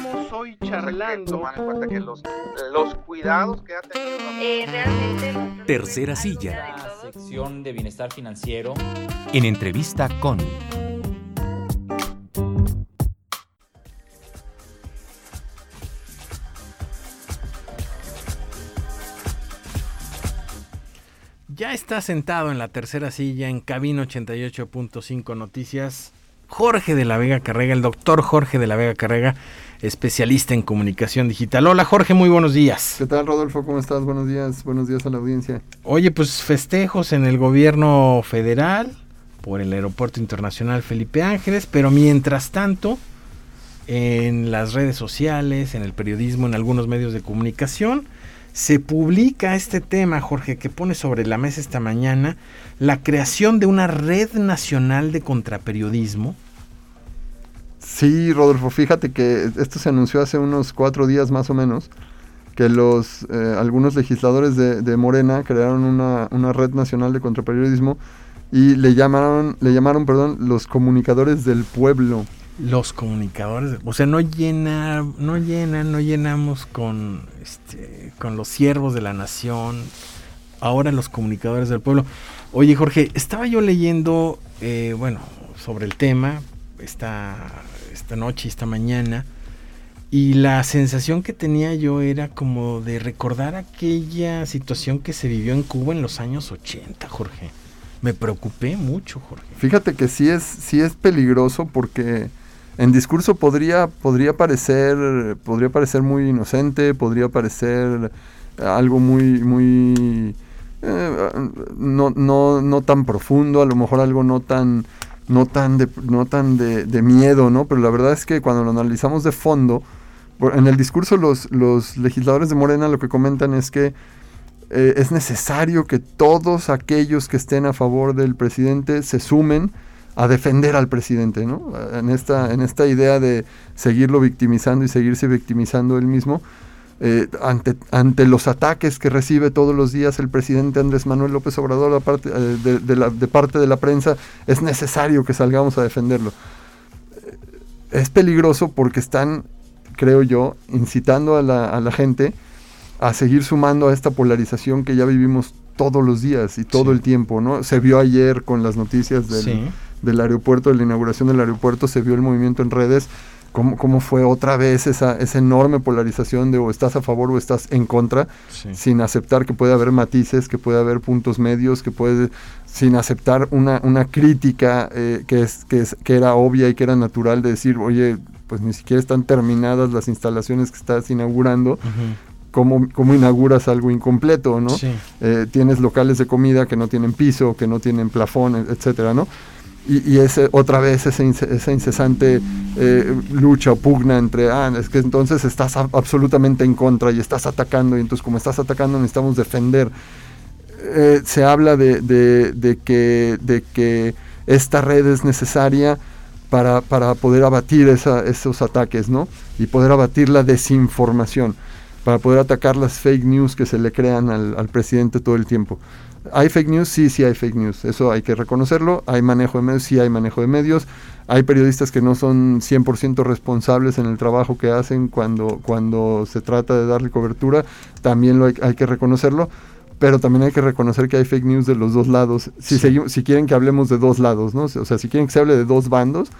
Estamos hoy charlando. Tomar en cuenta que los, los cuidados que ha tenido. Eh, realmente. Tercera silla. La sección de bienestar financiero. En entrevista con. Ya está sentado en la tercera silla en Cabina 88.5 Noticias Jorge de la Vega Carrega, el doctor Jorge de la Vega Carrega, especialista en comunicación digital. Hola Jorge, muy buenos días. ¿Qué tal Rodolfo? ¿Cómo estás? Buenos días, buenos días a la audiencia. Oye, pues festejos en el gobierno federal por el Aeropuerto Internacional Felipe Ángeles, pero mientras tanto, en las redes sociales, en el periodismo, en algunos medios de comunicación, se publica este tema, Jorge, que pone sobre la mesa esta mañana la creación de una red nacional de contraperiodismo. Sí, Rodolfo, fíjate que esto se anunció hace unos cuatro días más o menos, que los eh, algunos legisladores de, Morena crearon una, una, red nacional de contraperiodismo y le llamaron, le llamaron, perdón, los comunicadores del pueblo los comunicadores, o sea, no llena, no llenan, no llenamos con este, con los siervos de la nación, ahora los comunicadores del pueblo. Oye, Jorge, estaba yo leyendo, eh, bueno, sobre el tema esta, esta noche, esta mañana, y la sensación que tenía yo era como de recordar aquella situación que se vivió en Cuba en los años 80, Jorge. Me preocupé mucho, Jorge. Fíjate que sí es, sí es peligroso porque en discurso podría, podría, parecer, podría parecer muy inocente, podría parecer algo muy, muy eh, no, no, no tan profundo, a lo mejor algo no tan, no tan, de, no tan de, miedo, ¿no? Pero la verdad es que cuando lo analizamos de fondo, en el discurso los, los legisladores de Morena lo que comentan es que eh, es necesario que todos aquellos que estén a favor del presidente se sumen a defender al presidente, ¿no? En esta, en esta idea de seguirlo victimizando y seguirse victimizando él mismo. Eh, ante, ante los ataques que recibe todos los días el presidente Andrés Manuel López Obrador eh, de, la, de, parte de la prensa, es necesario que salgamos a defenderlo. Es peligroso porque están, creo yo, incitando a la, a la, gente a seguir sumando a esta polarización que ya vivimos todos los días y todo el tiempo, ¿no? Se vio ayer con las noticias del, del aeropuerto, de la inauguración del aeropuerto, se vio el movimiento en redes, cómo, cómo fue otra vez esa, esa enorme polarización de o estás a favor o estás en contra, sin aceptar que puede haber matices, que puede haber puntos medios, que puede, sin aceptar una, una crítica eh, que, es, que, es, que era obvia y que era natural de decir, oye, pues ni siquiera están terminadas las instalaciones que estás inaugurando. Cómo, cómo, inauguras algo incompleto, ¿no? Eh, tienes locales de comida que no tienen piso, que no tienen plafón, etcétera, ¿no? Y, ese, otra vez esa incesante eh, lucha o pugna entre, ah, es que entonces estás absolutamente en contra y estás atacando, y entonces como estás atacando necesitamos defender. Eh, se habla de, de, que, de que esta red es necesaria para, para poder abatir esos ataques, ¿no? Y poder abatir la desinformación, para poder atacar las fake news que se le crean al, al presidente todo el tiempo. ¿Hay fake news? Sí, sí hay fake news. Eso hay que reconocerlo. ¿Hay manejo de medios? Sí hay manejo de medios. Hay periodistas que no son 100% responsables en el trabajo que hacen cuando, cuando se trata de darle cobertura. También lo hay, que reconocerlo. Pero también hay que reconocer que hay fake news de los dos lados. Si, si quieren que hablemos de dos lados, ¿no? O sea, si quieren que se hable de dos bandos,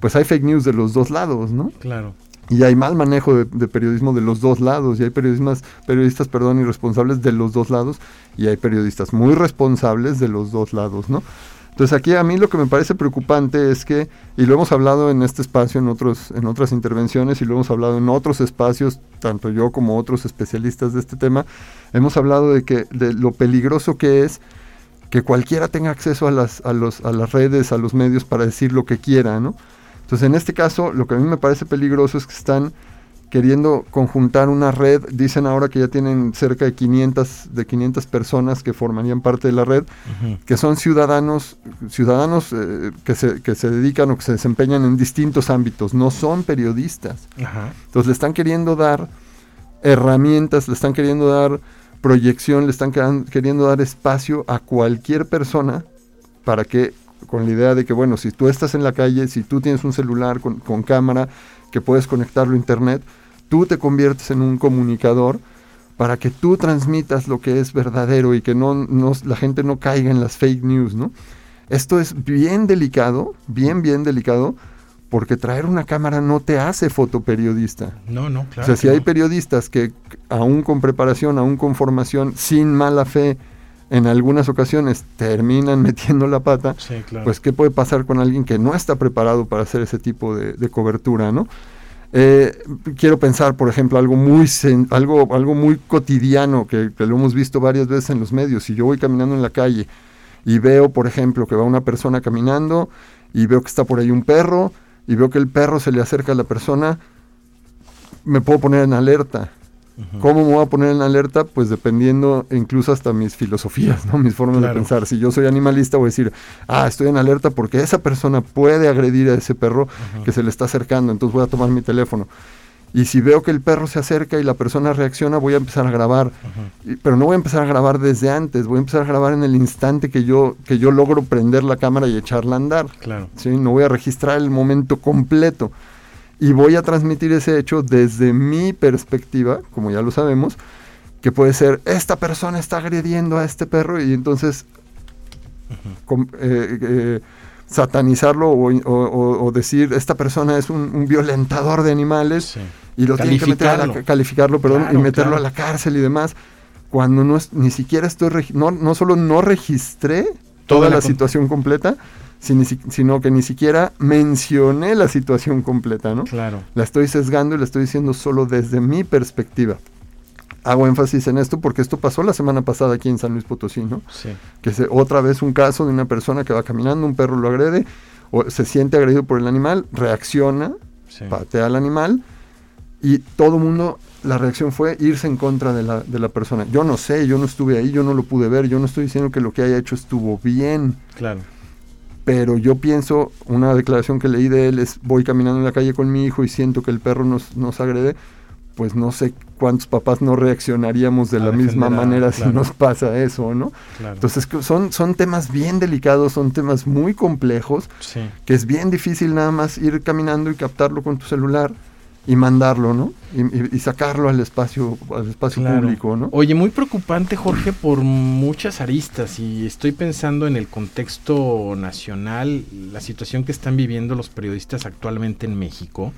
pues hay fake news de los dos lados, ¿no? Claro y hay mal manejo de, periodismo de los dos lados y hay periodistas, periodistas perdón, irresponsables de los dos lados y hay periodistas muy responsables de los dos lados, ¿no? Entonces aquí a mí lo que me parece preocupante es que, y lo hemos hablado en este espacio, en, otros, en otras intervenciones, y lo hemos hablado en otros espacios, tanto yo como otros especialistas de este tema, hemos hablado de, que, de lo peligroso que es que cualquiera tenga acceso a las, a, los, a las redes, a los medios para decir lo que quiera, ¿no? Entonces, en este caso, lo que a mí me parece peligroso es que están queriendo conjuntar una red, dicen ahora que ya tienen cerca de 500, de 500 personas que formarían parte de la red, que son ciudadanos, ciudadanos eh, que, se, que se dedican o que se desempeñan en distintos ámbitos, no son periodistas. Entonces le están queriendo dar herramientas, le están queriendo dar proyección, le están queriendo dar espacio a cualquier persona para que con la idea de que, bueno, si tú estás en la calle, si tú tienes un celular con, cámara, que puedes conectarlo a internet, tú te conviertes en un comunicador para que tú transmitas lo que es verdadero y que no, no- la gente no caiga en las fake news, ¿no? Esto es bien delicado, bien, bien delicado, porque traer una cámara no te hace fotoperiodista. No, no, claro. o sea, si hay no. periodistas que aún con preparación, aún con formación, sin mala fe, en algunas ocasiones terminan metiendo la pata, Sí, claro. pues qué puede pasar con alguien que no está preparado para hacer ese tipo de, de cobertura, ¿no? Eh, quiero pensar, por ejemplo, algo muy sen- algo, algo muy cotidiano que, que lo hemos visto varias veces en los medios. Si yo voy caminando en la calle y veo, por ejemplo, que va una persona caminando y veo que está por ahí un perro y veo que el perro se le acerca a la persona, me puedo poner en alerta. ¿Cómo me voy a poner en alerta? Pues dependiendo incluso hasta mis filosofías, ¿no? mis formas Claro. de pensar. Si yo soy animalista, voy a decir, ah, estoy en alerta porque esa persona puede agredir a ese perro que se le está acercando, entonces voy a tomar mi teléfono. Y si veo que el perro se acerca y la persona reacciona, voy a empezar a grabar. Y- pero no voy a empezar a grabar desde antes, voy a empezar a grabar en el instante que yo, que yo logro prender la cámara y echarla a andar. Claro. ¿sí? No voy a registrar el momento completo. Y voy a transmitir ese hecho desde mi perspectiva, como ya lo sabemos, que puede ser, esta persona está agrediendo a este perro y entonces com- eh, eh, satanizarlo o, o- o- decir, esta persona es un, un violentador de animales Sí. y lo tienen que meter a la, Calificarlo. perdón, Claro, y meterlo claro. a la cárcel y demás, cuando no es, ni siquiera estoy, no, no solo no registré Toda toda la la, situación completa, sino que ni siquiera mencioné la situación completa, ¿no? Claro. La estoy sesgando y la estoy diciendo solo desde mi perspectiva. Hago énfasis en esto porque esto pasó la semana pasada aquí en San Luis Potosí, ¿no? Sí. que se, otra vez un caso de una persona que va caminando, un perro lo agrede, o se siente agredido por el animal, reacciona, Sí. patea al animal, y todo el mundo, la reacción fue irse en contra de la, de la persona. Yo no sé, yo no estuve ahí, yo no lo pude ver, yo no estoy diciendo que lo que haya hecho estuvo bien, Claro. Pero yo pienso, una declaración que leí de él es, voy caminando en la calle con mi hijo y siento que el perro nos, nos agrede, pues no sé cuántos papás no reaccionaríamos de A la misma manera claro. si nos pasa eso, ¿no? Claro. Entonces son, son temas bien delicados, son temas muy complejos, sí. que es bien difícil nada más ir caminando y captarlo con tu celular y mandarlo, ¿no? Y, y- y sacarlo al espacio, al espacio Claro. público, ¿no? Oye, muy preocupante, Jorge, por muchas aristas. Y estoy pensando en el contexto nacional, la situación que están viviendo los periodistas actualmente en México.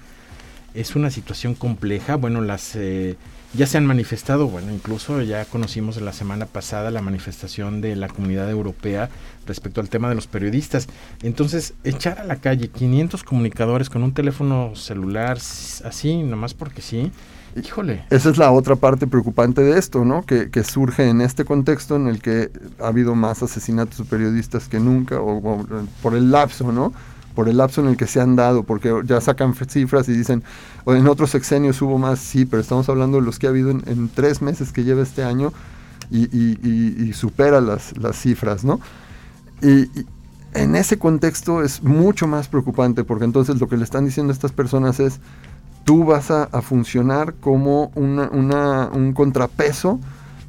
Es una situación compleja. Bueno, las eh, ya se han manifestado, bueno, incluso ya conocimos la semana pasada la manifestación de la comunidad europea respecto al tema de los periodistas. Entonces, echar a la calle 500 comunicadores con un teléfono celular así, nomás porque sí, híjole. Esa es la otra parte preocupante de esto, ¿no? Que, que surge en este contexto en el que ha habido más asesinatos de periodistas que nunca, o, por el lapso, ¿no? Por el lapso en el que se han dado, porque ya sacan cifras y dicen, en otros sexenios hubo más, sí, pero estamos hablando de los que ha habido en, en tres meses que lleva este año y, y- y- y supera las, las cifras, ¿no? Y, y en ese contexto es mucho más preocupante, porque entonces lo que le están diciendo a estas personas es, tú vas a, a funcionar como una- una- un contrapeso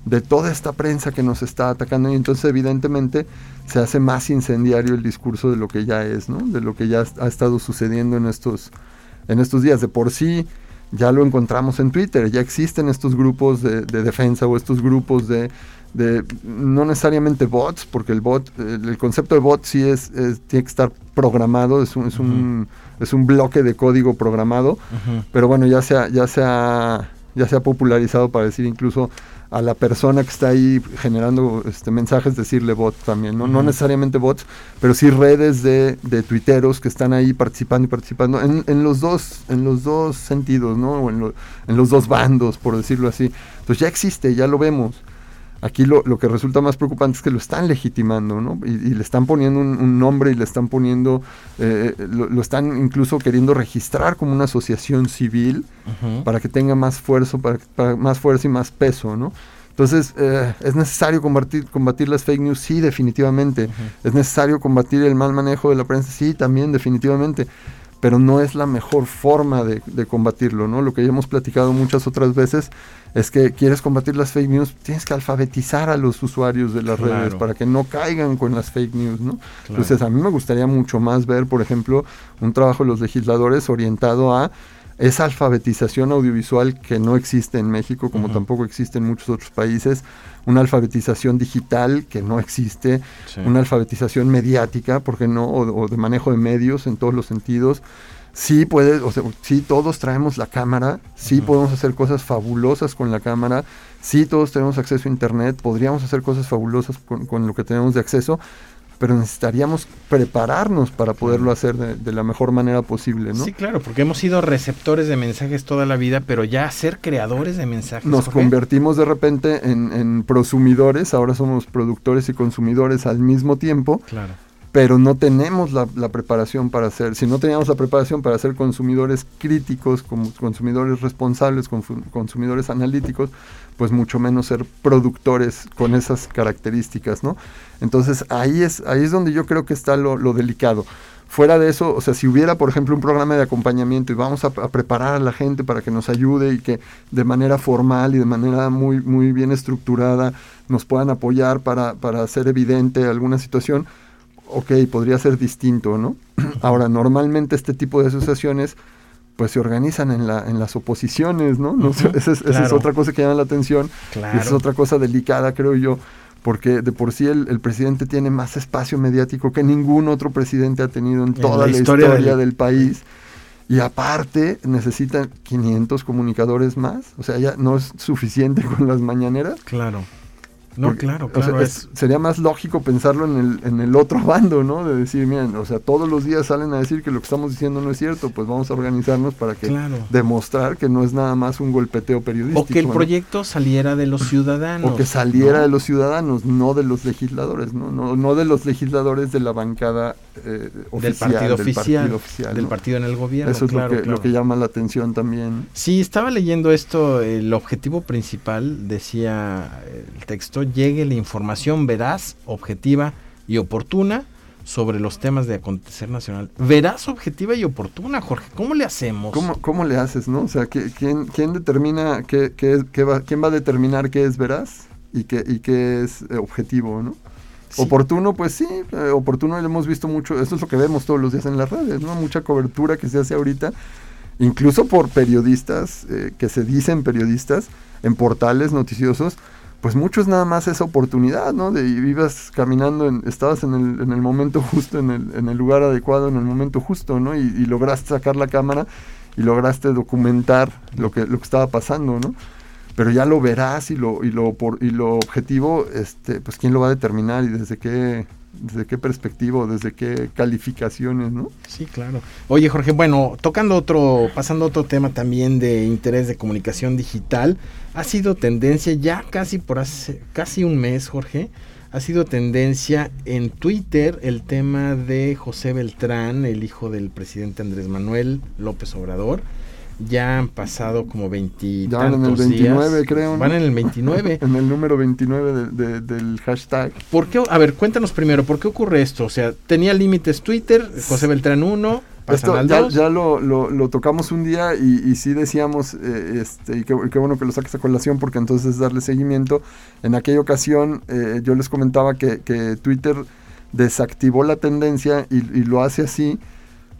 de toda esta prensa que nos está atacando y entonces evidentemente se hace más incendiario el discurso de lo que ya es, ¿no? De lo que ya ha estado sucediendo en estos, en estos días. De por sí ya lo encontramos en Twitter, ya existen estos grupos de, de defensa o estos grupos de, de, no necesariamente bots, porque el bot, el, concepto de bot sí es, es- tiene que estar programado, es un, es un, es un bloque de código programado, pero bueno, ya se ha, ya se ha, ya se ha popularizado para decir incluso a la persona que está ahí generando este, mensajes, decirle bot también, ¿no? No necesariamente bots, pero sí redes de, de tuiteros que están ahí participando y participando en, en los dos, en los dos sentidos, ¿no? O en, lo- en los dos bandos, por decirlo así. Entonces ya existe, ya lo vemos. Aquí lo, lo que resulta más preocupante es que lo están legitimando, ¿no? Y, y le están poniendo un, un nombre y le están poniendo, eh, lo, lo están incluso queriendo registrar como una asociación civil para que tenga más fuerza, para, para más fuerza y más peso, ¿no? Entonces, eh, ¿es necesario combatir, combatir las fake news? Sí, definitivamente. ¿Es necesario combatir el mal manejo de la prensa? Sí, también, definitivamente. Pero no es la mejor forma de, de combatirlo, ¿no? Lo que ya hemos platicado muchas otras veces es que quieres combatir las fake news, tienes que alfabetizar a los usuarios de las redes para que no caigan con las fake news, ¿no? Claro. Entonces, a mí me gustaría mucho más ver, por ejemplo, un trabajo de los legisladores orientado a esa alfabetización audiovisual que no existe en México, como tampoco existe en muchos otros países, una alfabetización digital que no existe, Sí. una alfabetización mediática, porque no, o, o de manejo de medios en todos los sentidos. Sí puede, o sea, sí todos traemos la cámara, sí podemos hacer cosas fabulosas con la cámara, sí todos tenemos acceso a internet, podríamos hacer cosas fabulosas con, con lo que tenemos de acceso, pero necesitaríamos prepararnos para poderlo hacer de, de la mejor manera posible, ¿no? Sí, claro, porque hemos sido receptores de mensajes toda la vida, pero ya ser creadores de mensajes. Nos Jorge, convertimos de repente en, en prosumidores, ahora somos productores y consumidores al mismo tiempo, Claro. Pero no tenemos la, preparación para ser, si no teníamos la preparación para ser consumidores críticos, consumidores responsables, consumidores analíticos, pues mucho menos ser productores con esas características, ¿no? Entonces ahí es, ahí es donde yo creo que está lo, lo delicado. Fuera de eso, o sea, si hubiera, por ejemplo, un programa de acompañamiento y vamos a, a preparar a la gente para que nos ayude y que de manera formal y de manera muy, muy bien estructurada nos puedan apoyar para, para hacer evidente alguna situación, ok, podría ser distinto, ¿no? Ahora, normalmente este tipo de asociaciones pues se organizan en, la, en las oposiciones, ¿no? no esa, es, esa es otra cosa que llama la atención Claro. y esa es otra cosa delicada, creo yo, porque de por sí el, el presidente tiene más espacio mediático que ningún otro presidente ha tenido en En toda la la, historia historia, del- del país. Y aparte necesitan 500 comunicadores más. O sea, ya no es suficiente con las mañaneras. Claro. No, Porque, claro, o sea, claro. es- sería más lógico pensarlo en el, en el otro bando, ¿no? De decir, miren, o sea, todos los días salen a decir que lo que estamos diciendo no es cierto, pues vamos a organizarnos para que Claro. demostrar que no es nada más un golpeteo periodístico. O que el ¿no? proyecto saliera de los ciudadanos. O que saliera ¿no? de los ciudadanos, no de los legisladores, ¿no? No, no de los legisladores de la bancada eh, del oficial, partido oficial, partido oficial, del partido en el gobierno. Eso es claro, lo, que, claro. lo que llama la atención también. Sí, estaba leyendo esto, el objetivo principal, decía el texto, llegue la información veraz, objetiva y oportuna sobre los temas de acontecer nacional. Veraz, objetiva y oportuna, Jorge. ¿Cómo le hacemos? ¿Cómo, cómo le haces, no? O sea, ¿qué- ¿quién, quién determina qué, qué es- qué va, quién va a determinar qué es veraz y qué, y qué es eh, objetivo, ¿no? Sí. Oportuno, pues sí, eh, oportuno lo hemos visto mucho, esto es lo que vemos todos los días en las redes, ¿no? Mucha cobertura que se hace ahorita, incluso por periodistas eh, que se dicen periodistas en portales noticiosos, pues mucho es nada más esa oportunidad, ¿no? De ibas caminando, en- estabas en el, en el momento justo, en el, en el lugar adecuado, en el momento justo, ¿no? Y, y lograste sacar la cámara y lograste documentar lo que, lo que estaba pasando, ¿no? Pero ya lo verás y lo, y lo, por, y lo objetivo, este, pues quién lo va a determinar y desde qué, desde qué perspectiva, o desde qué calificaciones, ¿no? Sí, claro. Oye, Jorge, bueno, tocando otro, pasando a otro tema también de interés de comunicación digital, ha sido tendencia ya casi por hace casi un mes, Jorge, ha sido tendencia en Twitter el tema de José Beltrán, el hijo del presidente Andrés Manuel López Obrador. Ya han pasado como Ya van en el veintitantos 29, días. creo, ¿no? Van en el 29. En el número 29 de- de- del hashtag. ¿Por qué? A ver, cuéntanos primero, ¿por qué ocurre esto? O sea, tenía límites Twitter, José Beltrán 1, pasan Esto al ya, 2. ya lo, lo- lo tocamos un día y, y sí decíamos, eh, este, y qué, bueno que lo saques a colación porque entonces es darle seguimiento. En aquella ocasión eh, yo les comentaba que, que Twitter desactivó la tendencia y, y lo hace así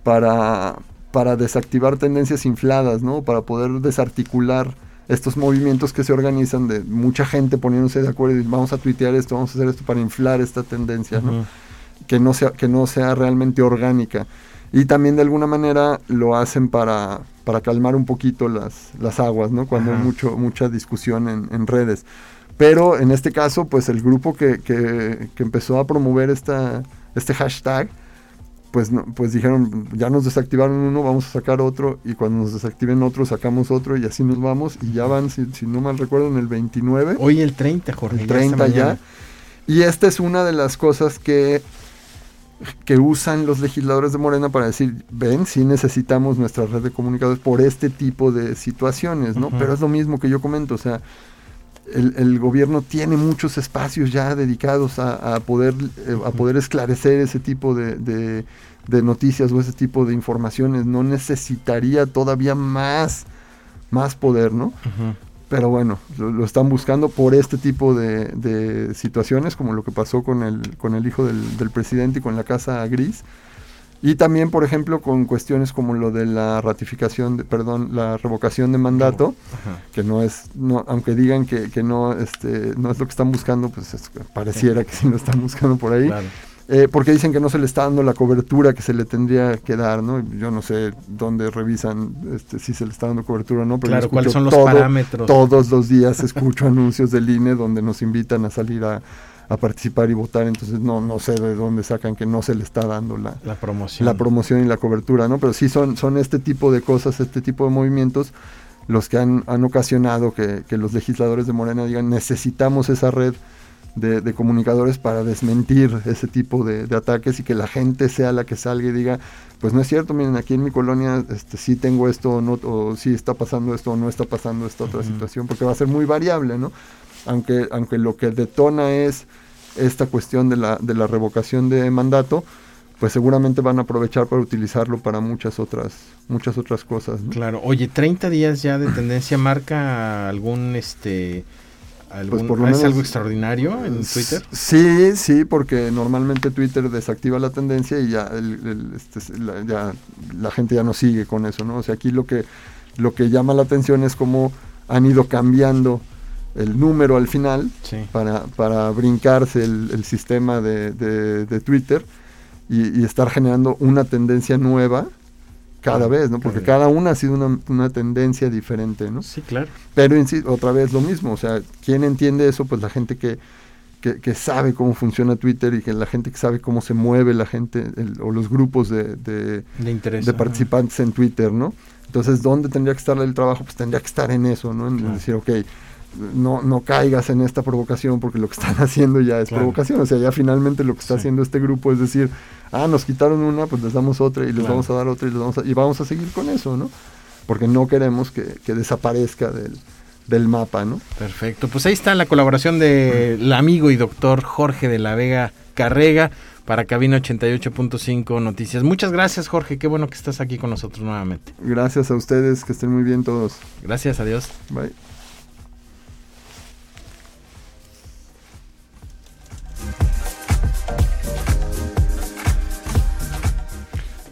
para, para desactivar tendencias infladas, ¿no? Para poder desarticular estos movimientos que se organizan de mucha gente poniéndose de acuerdo y vamos a tuitear esto, vamos a hacer esto para inflar esta tendencia, ¿no? Que no sea, que no sea realmente orgánica. Y también de alguna manera lo hacen para, para calmar un poquito las, las aguas, ¿no? Cuando hay mucho, mucha discusión en, en redes. Pero en este caso, pues el grupo que, que, que empezó a promover esta, este hashtag, pues, no, pues dijeron, ya nos desactivaron uno, vamos a sacar otro, y cuando nos desactiven otro, sacamos otro, y así nos vamos, y ya van, si, si no mal recuerdo, en el 29 Hoy el 30, Jorge. el ya esta 30 ya. Y esta es una de las cosas que, que usan los legisladores de Morena para decir, ven, sí necesitamos nuestra red de comunicadores por este tipo de situaciones, ¿no? Pero es lo mismo que yo comento, o sea, el, el gobierno tiene muchos espacios ya dedicados a, a poder, eh, a poder esclarecer ese tipo de, de- de noticias o ese tipo de informaciones. No necesitaría todavía más, más poder, ¿no? Pero bueno, lo, lo están buscando por este tipo de, de situaciones, como lo que pasó con el, con el hijo del, del presidente y con la casa gris. Y también, por ejemplo, con cuestiones como lo de la ratificación, de, perdón, la revocación de mandato, Ajá. que no es, no, aunque digan que, que no, este, no es lo que están buscando, pues es- pareciera que sí lo están buscando por ahí. Claro. Eh, porque dicen que no se le está dando la cobertura que se le tendría que dar, ¿no? Yo no sé dónde revisan este, si se le está dando cobertura o no, pero Claro, ¿cuáles son los todo- parámetros? Todos los días escucho anuncios del INE donde nos invitan a salir a, a participar y votar, entonces no, no sé de dónde sacan que no se le está dando la, La promoción. la promoción y la cobertura, ¿no? Pero sí son, son este tipo de cosas, este tipo de movimientos los que han, han ocasionado que, que los legisladores de Morena digan necesitamos esa red de, de comunicadores para desmentir ese tipo de, de ataques y que la gente sea la que salga y diga, pues no es cierto, miren, aquí en mi colonia este, sí tengo esto o no, o sí está pasando esto o no está pasando esta otra situación, porque va a ser muy variable, ¿no? Aunque, aunque lo que detona es esta cuestión de la, de la revocación de mandato, pues seguramente van a aprovechar para utilizarlo para muchas otras, muchas otras cosas. ¿no? Claro. Oye, 30 días ya de tendencia marca algún este algún por lo ¿es menos- algo extraordinario en Twitter? Sí, sí, porque normalmente Twitter desactiva la tendencia y ya, el- el, este, la, ya la gente ya no sigue con eso, ¿no? O sea, aquí lo que, lo que llama la atención es cómo han ido cambiando el número al final Sí. para, para brincarse el, el sistema de, de- de Twitter y, y estar generando una tendencia nueva cada vez, ¿no? Porque cada- una ha sido una, una tendencia diferente, ¿no? Sí, claro. Pero otra vez lo mismo, o sea, ¿quién entiende eso? Pues la gente que, que, que sabe cómo funciona Twitter y que la gente que sabe cómo se mueve la gente el- o los grupos de, de, participantes en Twitter, ¿no? Entonces, ¿dónde tendría que estar el trabajo? Pues tendría que estar en eso, ¿no? En Claro. decir, ok, no, no caigas en esta provocación porque lo que están haciendo ya es Claro. provocación. O sea, ya finalmente lo que está Sí. haciendo este grupo es decir, ah, nos quitaron una, pues les damos otra y les Claro. vamos a dar otra y les vamos a, y vamos a seguir con eso, ¿no? Porque no queremos que, que desaparezca del, del mapa, ¿no? Perfecto. Pues ahí está la colaboración del amigo y doctor Jorge de la Vega Carrega para Cabina 88.5 Noticias. Muchas gracias, Jorge. Qué bueno que estás aquí con nosotros nuevamente. Gracias a ustedes, que estén muy bien todos. Gracias, adiós. Bye.